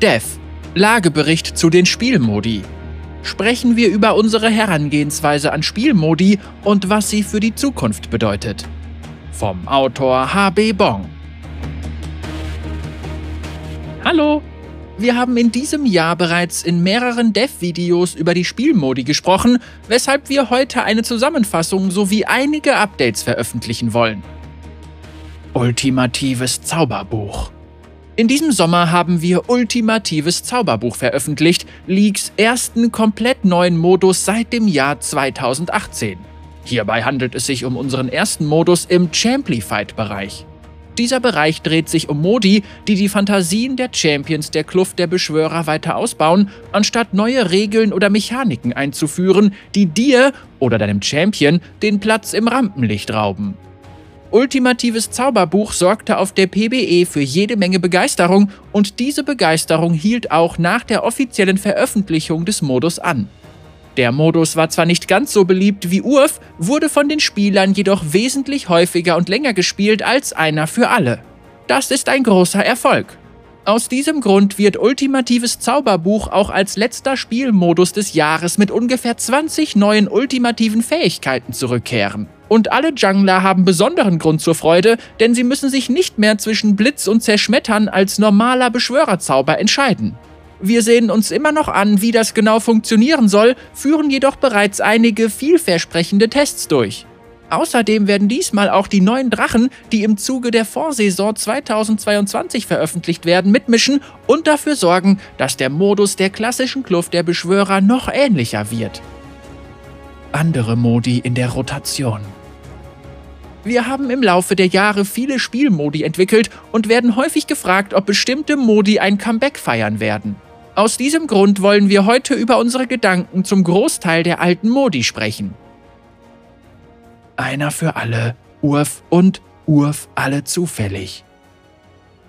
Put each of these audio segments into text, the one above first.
Dev. Lagebericht zu den Spielmodi. Sprechen wir über unsere Herangehensweise an Spielmodi und was sie für die Zukunft bedeutet. Vom Autor HB Bong. Hallo! Wir haben in diesem Jahr bereits in mehreren Dev-Videos über die Spielmodi gesprochen, weshalb wir heute eine Zusammenfassung sowie einige Updates veröffentlichen wollen. Ultimatives Zauberbuch in diesem Sommer haben wir Ultimatives Zauberbuch veröffentlicht, Leagues ersten komplett neuen Modus seit dem Jahr 2018. Hierbei handelt es sich um unseren ersten Modus im Champlified-Bereich. Dieser Bereich dreht sich um Modi, die die Fantasien der Champions der Kluft der Beschwörer weiter ausbauen, anstatt neue Regeln oder Mechaniken einzuführen, die dir oder deinem Champion den Platz im Rampenlicht rauben. Ultimatives Zauberbuch sorgte auf der PBE für jede Menge Begeisterung und diese Begeisterung hielt auch nach der offiziellen Veröffentlichung des Modus an. Der Modus war zwar nicht ganz so beliebt wie Urf, wurde von den Spielern jedoch wesentlich häufiger und länger gespielt als einer für alle. Das ist ein großer Erfolg. Aus diesem Grund wird Ultimatives Zauberbuch auch als letzter Spielmodus des Jahres mit ungefähr 20 neuen ultimativen Fähigkeiten zurückkehren. Und alle Jungler haben besonderen Grund zur Freude, denn sie müssen sich nicht mehr zwischen Blitz und Zerschmettern als normaler Beschwörerzauber entscheiden. Wir sehen uns immer noch an, wie das genau funktionieren soll, führen jedoch bereits einige vielversprechende Tests durch. Außerdem werden diesmal auch die neuen Drachen, die im Zuge der Vorsaison 2022 veröffentlicht werden, mitmischen und dafür sorgen, dass der Modus der klassischen Kluft der Beschwörer noch ähnlicher wird. Andere Modi in der Rotation. Wir haben im Laufe der Jahre viele Spielmodi entwickelt und werden häufig gefragt, ob bestimmte Modi ein Comeback feiern werden. Aus diesem Grund wollen wir heute über unsere Gedanken zum Großteil der alten Modi sprechen. Einer für alle, Urf und Urf alle zufällig.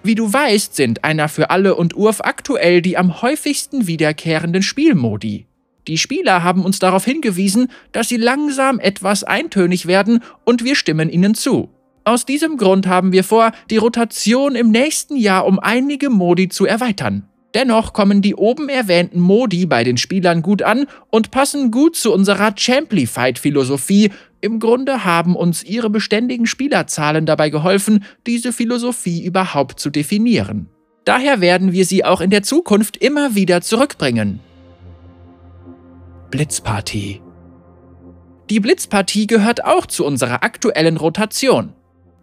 Wie du weißt, sind Einer für alle und Urf aktuell die am häufigsten wiederkehrenden Spielmodi. Die Spieler haben uns darauf hingewiesen, dass sie langsam etwas eintönig werden und wir stimmen ihnen zu. Aus diesem Grund haben wir vor, die Rotation im nächsten Jahr um einige Modi zu erweitern. Dennoch kommen die oben erwähnten Modi bei den Spielern gut an und passen gut zu unserer Champlified-Philosophie. Im Grunde haben uns ihre beständigen Spielerzahlen dabei geholfen, diese Philosophie überhaupt zu definieren. Daher werden wir sie auch in der Zukunft immer wieder zurückbringen. Blitzpartie. Die Blitzpartie gehört auch zu unserer aktuellen Rotation.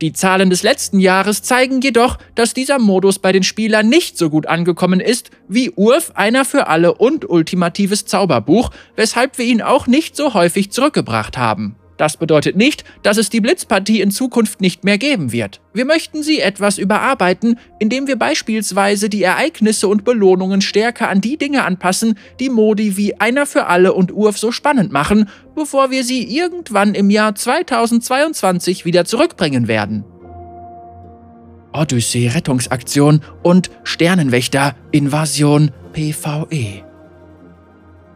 Die Zahlen des letzten Jahres zeigen jedoch, dass dieser Modus bei den Spielern nicht so gut angekommen ist wie Urf, einer für alle und ultimatives Zauberbuch, weshalb wir ihn auch nicht so häufig zurückgebracht haben. Das bedeutet nicht, dass es die Blitzpartie in Zukunft nicht mehr geben wird. Wir möchten sie etwas überarbeiten, indem wir beispielsweise die Ereignisse und Belohnungen stärker an die Dinge anpassen, die Modi wie Einer für alle und Urf so spannend machen, bevor wir sie irgendwann im Jahr 2022 wieder zurückbringen werden. Odyssee Rettungsaktion und Sternenwächter Invasion PvE.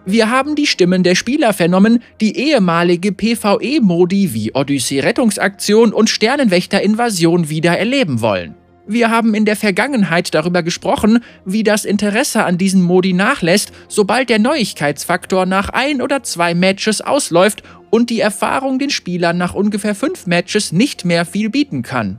Wir haben die Stimmen der Spieler vernommen, die ehemalige PvE-Modi wie Odyssee Rettungsaktion und Sternenwächter Invasion wieder erleben wollen. Wir haben in der Vergangenheit darüber gesprochen, wie das Interesse an diesen Modi nachlässt, sobald der Neuigkeitsfaktor nach ein oder zwei Matches ausläuft und die Erfahrung den Spielern nach ungefähr fünf Matches nicht mehr viel bieten kann.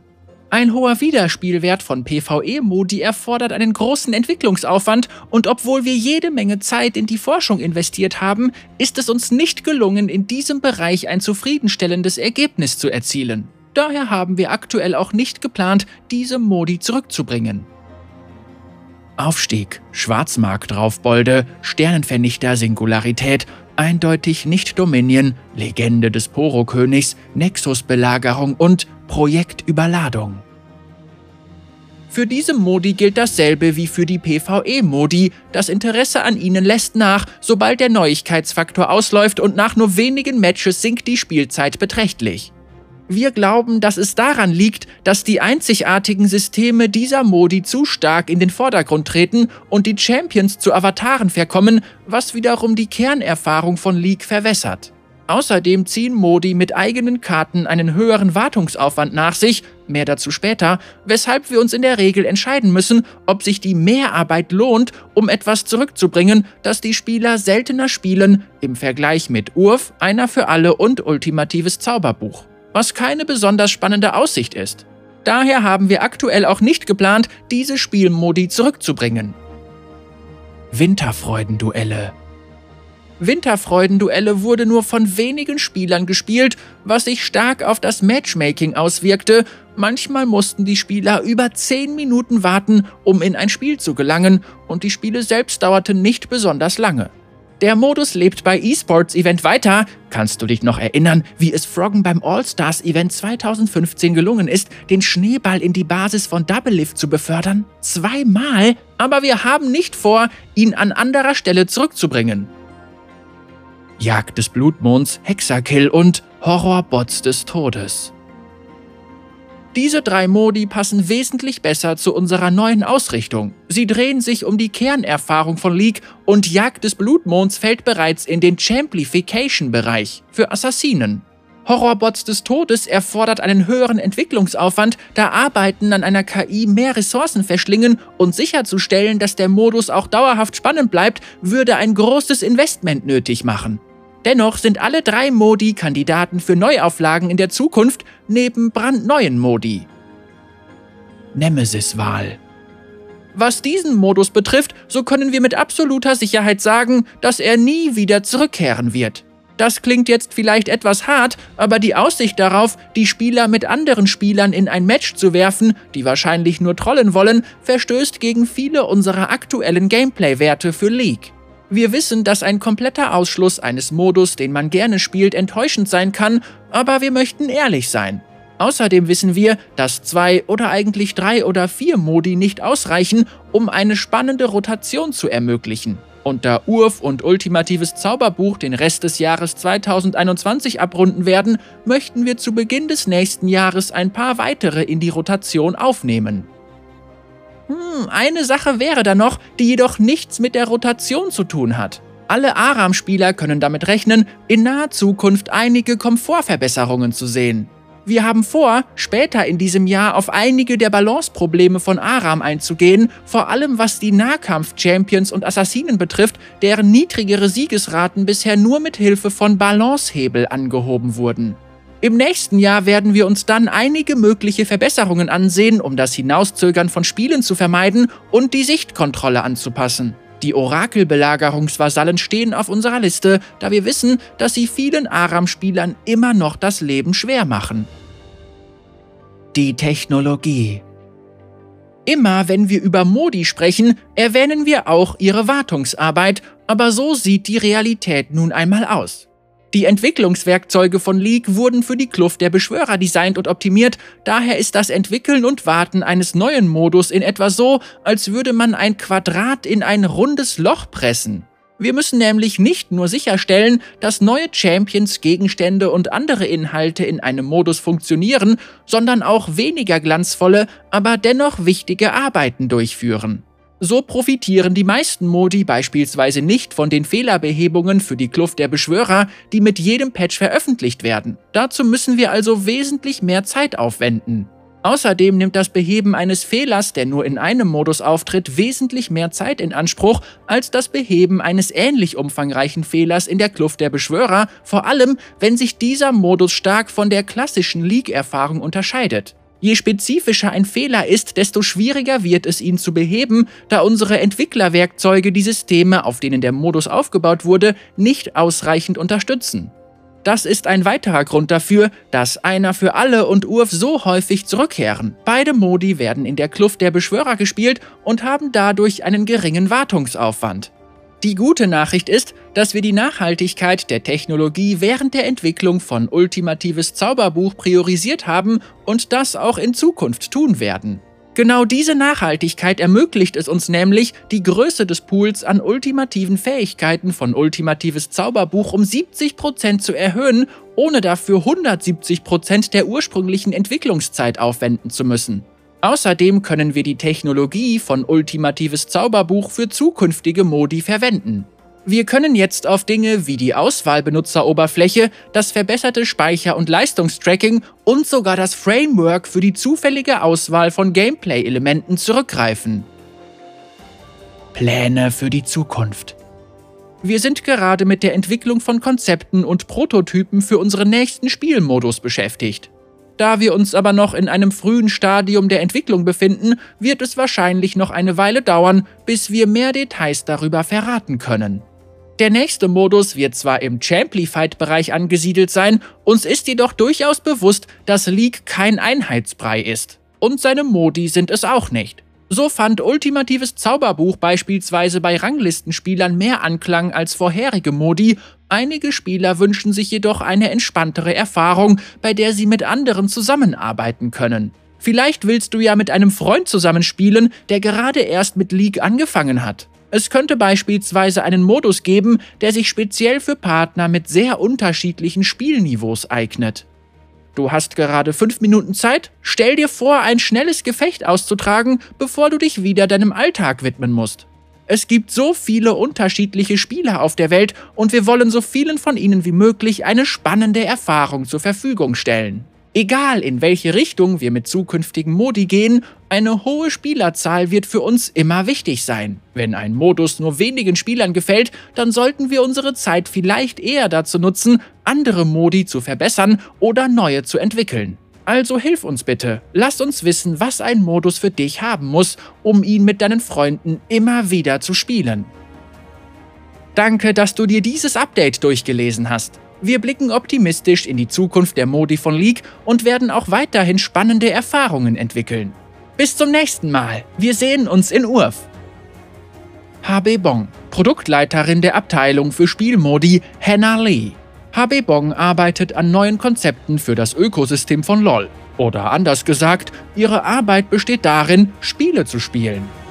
Ein hoher Wiederspielwert von PvE-Modi erfordert einen großen Entwicklungsaufwand und obwohl wir jede Menge Zeit in die Forschung investiert haben, ist es uns nicht gelungen, in diesem Bereich ein zufriedenstellendes Ergebnis zu erzielen. Daher haben wir aktuell auch nicht geplant, diese Modi zurückzubringen. Aufstieg, Schwarzmarkt Raufbolde, Sternenvernichter Singularität, eindeutig nicht Dominion, Legende des Poro-Königs, Nexus-Belagerung und Projektüberladung. Für diese Modi gilt dasselbe wie für die PvE-Modi. Das Interesse an ihnen lässt nach, sobald der Neuigkeitsfaktor ausläuft und nach nur wenigen Matches sinkt die Spielzeit beträchtlich. Wir glauben, dass es daran liegt, dass die einzigartigen Systeme dieser Modi zu stark in den Vordergrund treten und die Champions zu Avataren verkommen, was wiederum die Kernerfahrung von League verwässert. Außerdem ziehen Modi mit eigenen Karten einen höheren Wartungsaufwand nach sich, mehr dazu später, weshalb wir uns in der Regel entscheiden müssen, ob sich die Mehrarbeit lohnt, um etwas zurückzubringen, das die Spieler seltener spielen, im Vergleich mit Urf, einer für alle und ultimatives Zauberbuch. Was keine besonders spannende Aussicht ist. Daher haben wir aktuell auch nicht geplant, diese Spielmodi zurückzubringen. Winterfreudenduelle Winterfreudenduelle wurde nur von wenigen Spielern gespielt, was sich stark auf das Matchmaking auswirkte. Manchmal mussten die Spieler über 10 Minuten warten, um in ein Spiel zu gelangen, und die Spiele selbst dauerten nicht besonders lange. Der Modus lebt bei eSports Event weiter. Kannst du dich noch erinnern, wie es Froggen beim All-Stars Event 2015 gelungen ist, den Schneeball in die Basis von Double Lift zu befördern? Zweimal? Aber wir haben nicht vor, ihn an anderer Stelle zurückzubringen. Jagd des Blutmonds, Hexakill und Horrorbots des Todes. Diese drei Modi passen wesentlich besser zu unserer neuen Ausrichtung. Sie drehen sich um die Kernerfahrung von League und Jagd des Blutmonds fällt bereits in den Champlification-Bereich für Assassinen. Horrorbots des Todes erfordert einen höheren Entwicklungsaufwand, da Arbeiten an einer KI mehr Ressourcen verschlingen und sicherzustellen, dass der Modus auch dauerhaft spannend bleibt, würde ein großes Investment nötig machen. Dennoch sind alle drei Modi Kandidaten für Neuauflagen in der Zukunft neben brandneuen Modi. Nemesis-Wahl Was diesen Modus betrifft, so können wir mit absoluter Sicherheit sagen, dass er nie wieder zurückkehren wird. Das klingt jetzt vielleicht etwas hart, aber die Aussicht darauf, die Spieler mit anderen Spielern in ein Match zu werfen, die wahrscheinlich nur trollen wollen, verstößt gegen viele unserer aktuellen Gameplay-Werte für League. Wir wissen, dass ein kompletter Ausschluss eines Modus, den man gerne spielt, enttäuschend sein kann, aber wir möchten ehrlich sein. Außerdem wissen wir, dass zwei oder eigentlich drei oder vier Modi nicht ausreichen, um eine spannende Rotation zu ermöglichen. Da Urf und Ultimatives Zauberbuch den Rest des Jahres 2021 abrunden werden, möchten wir zu Beginn des nächsten Jahres ein paar weitere in die Rotation aufnehmen. Hm, eine Sache wäre da noch, die jedoch nichts mit der Rotation zu tun hat. Alle Aram-Spieler können damit rechnen, in naher Zukunft einige Komfortverbesserungen zu sehen. Wir haben vor, später in diesem Jahr auf einige der Balanceprobleme von Aram einzugehen, vor allem was die Nahkampf-Champions und Assassinen betrifft, deren niedrigere Siegesraten bisher nur mit Hilfe von Balancehebel angehoben wurden. Im nächsten Jahr werden wir uns dann einige mögliche Verbesserungen ansehen, um das Hinauszögern von Spielen zu vermeiden und die Sichtkontrolle anzupassen. Die Orakelbelagerungsvasallen stehen auf unserer Liste, da wir wissen, dass sie vielen Aram-Spielern immer noch das Leben schwer machen. Die Technologie Immer wenn wir über Modi sprechen, erwähnen wir auch ihre Wartungsarbeit, aber so sieht die Realität nun einmal aus. Die Entwicklungswerkzeuge von League wurden für die Kluft der Beschwörer designt und optimiert, daher ist das Entwickeln und Warten eines neuen Modus in etwa so, als würde man ein Quadrat in ein rundes Loch pressen. Wir müssen nämlich nicht nur sicherstellen, dass neue Champions, Gegenstände und andere Inhalte in einem Modus funktionieren, sondern auch weniger glanzvolle, aber dennoch wichtige Arbeiten durchführen. So profitieren die meisten Modi beispielsweise nicht von den Fehlerbehebungen für die Kluft der Beschwörer, die mit jedem Patch veröffentlicht werden. Dazu müssen wir also wesentlich mehr Zeit aufwenden. Außerdem nimmt das Beheben eines Fehlers, der nur in einem Modus auftritt, wesentlich mehr Zeit in Anspruch als das Beheben eines ähnlich umfangreichen Fehlers in der Kluft der Beschwörer, vor allem wenn sich dieser Modus stark von der klassischen League-Erfahrung unterscheidet. Je spezifischer ein Fehler ist, desto schwieriger wird es, ihn zu beheben, da unsere Entwicklerwerkzeuge die Systeme, auf denen der Modus aufgebaut wurde, nicht ausreichend unterstützen. Das ist ein weiterer Grund dafür, dass einer für alle und Urf so häufig zurückkehren. Beide Modi werden in der Kluft der Beschwörer gespielt und haben dadurch einen geringen Wartungsaufwand. Die gute Nachricht ist, dass wir die Nachhaltigkeit der Technologie während der Entwicklung von Ultimatives Zauberbuch priorisiert haben und das auch in Zukunft tun werden. Genau diese Nachhaltigkeit ermöglicht es uns nämlich, die Größe des Pools an ultimativen Fähigkeiten von Ultimatives Zauberbuch um 70% zu erhöhen, ohne dafür 170% der ursprünglichen Entwicklungszeit aufwenden zu müssen. Außerdem können wir die Technologie von Ultimatives Zauberbuch für zukünftige Modi verwenden. Wir können jetzt auf Dinge wie die Auswahlbenutzeroberfläche, das verbesserte Speicher- und Leistungstracking und sogar das Framework für die zufällige Auswahl von Gameplay-Elementen zurückgreifen. Pläne für die Zukunft. Wir sind gerade mit der Entwicklung von Konzepten und Prototypen für unseren nächsten Spielmodus beschäftigt. Da wir uns aber noch in einem frühen Stadium der Entwicklung befinden, wird es wahrscheinlich noch eine Weile dauern, bis wir mehr Details darüber verraten können. Der nächste Modus wird zwar im Champlified-Bereich angesiedelt sein, uns ist jedoch durchaus bewusst, dass League kein Einheitsbrei ist. Und seine Modi sind es auch nicht. So fand ultimatives Zauberbuch beispielsweise bei Ranglistenspielern mehr Anklang als vorherige Modi, einige Spieler wünschen sich jedoch eine entspanntere Erfahrung, bei der sie mit anderen zusammenarbeiten können. Vielleicht willst du ja mit einem Freund zusammenspielen, der gerade erst mit League angefangen hat. Es könnte beispielsweise einen Modus geben, der sich speziell für Partner mit sehr unterschiedlichen Spielniveaus eignet. Du hast gerade fünf Minuten Zeit. Stell dir vor, ein schnelles Gefecht auszutragen, bevor du dich wieder deinem Alltag widmen musst. Es gibt so viele unterschiedliche Spieler auf der Welt und wir wollen so vielen von ihnen wie möglich eine spannende Erfahrung zur Verfügung stellen. Egal in welche Richtung wir mit zukünftigen Modi gehen, eine hohe Spielerzahl wird für uns immer wichtig sein. Wenn ein Modus nur wenigen Spielern gefällt, dann sollten wir unsere Zeit vielleicht eher dazu nutzen, andere Modi zu verbessern oder neue zu entwickeln. Also hilf uns bitte, lass uns wissen, was ein Modus für dich haben muss, um ihn mit deinen Freunden immer wieder zu spielen. Danke, dass du dir dieses Update durchgelesen hast. Wir blicken optimistisch in die Zukunft der Modi von League und werden auch weiterhin spannende Erfahrungen entwickeln. Bis zum nächsten Mal. Wir sehen uns in Urf. HB Bong, Produktleiterin der Abteilung für Spielmodi Hannah Lee. HB Bong arbeitet an neuen Konzepten für das Ökosystem von LoL. Oder anders gesagt, ihre Arbeit besteht darin, Spiele zu spielen.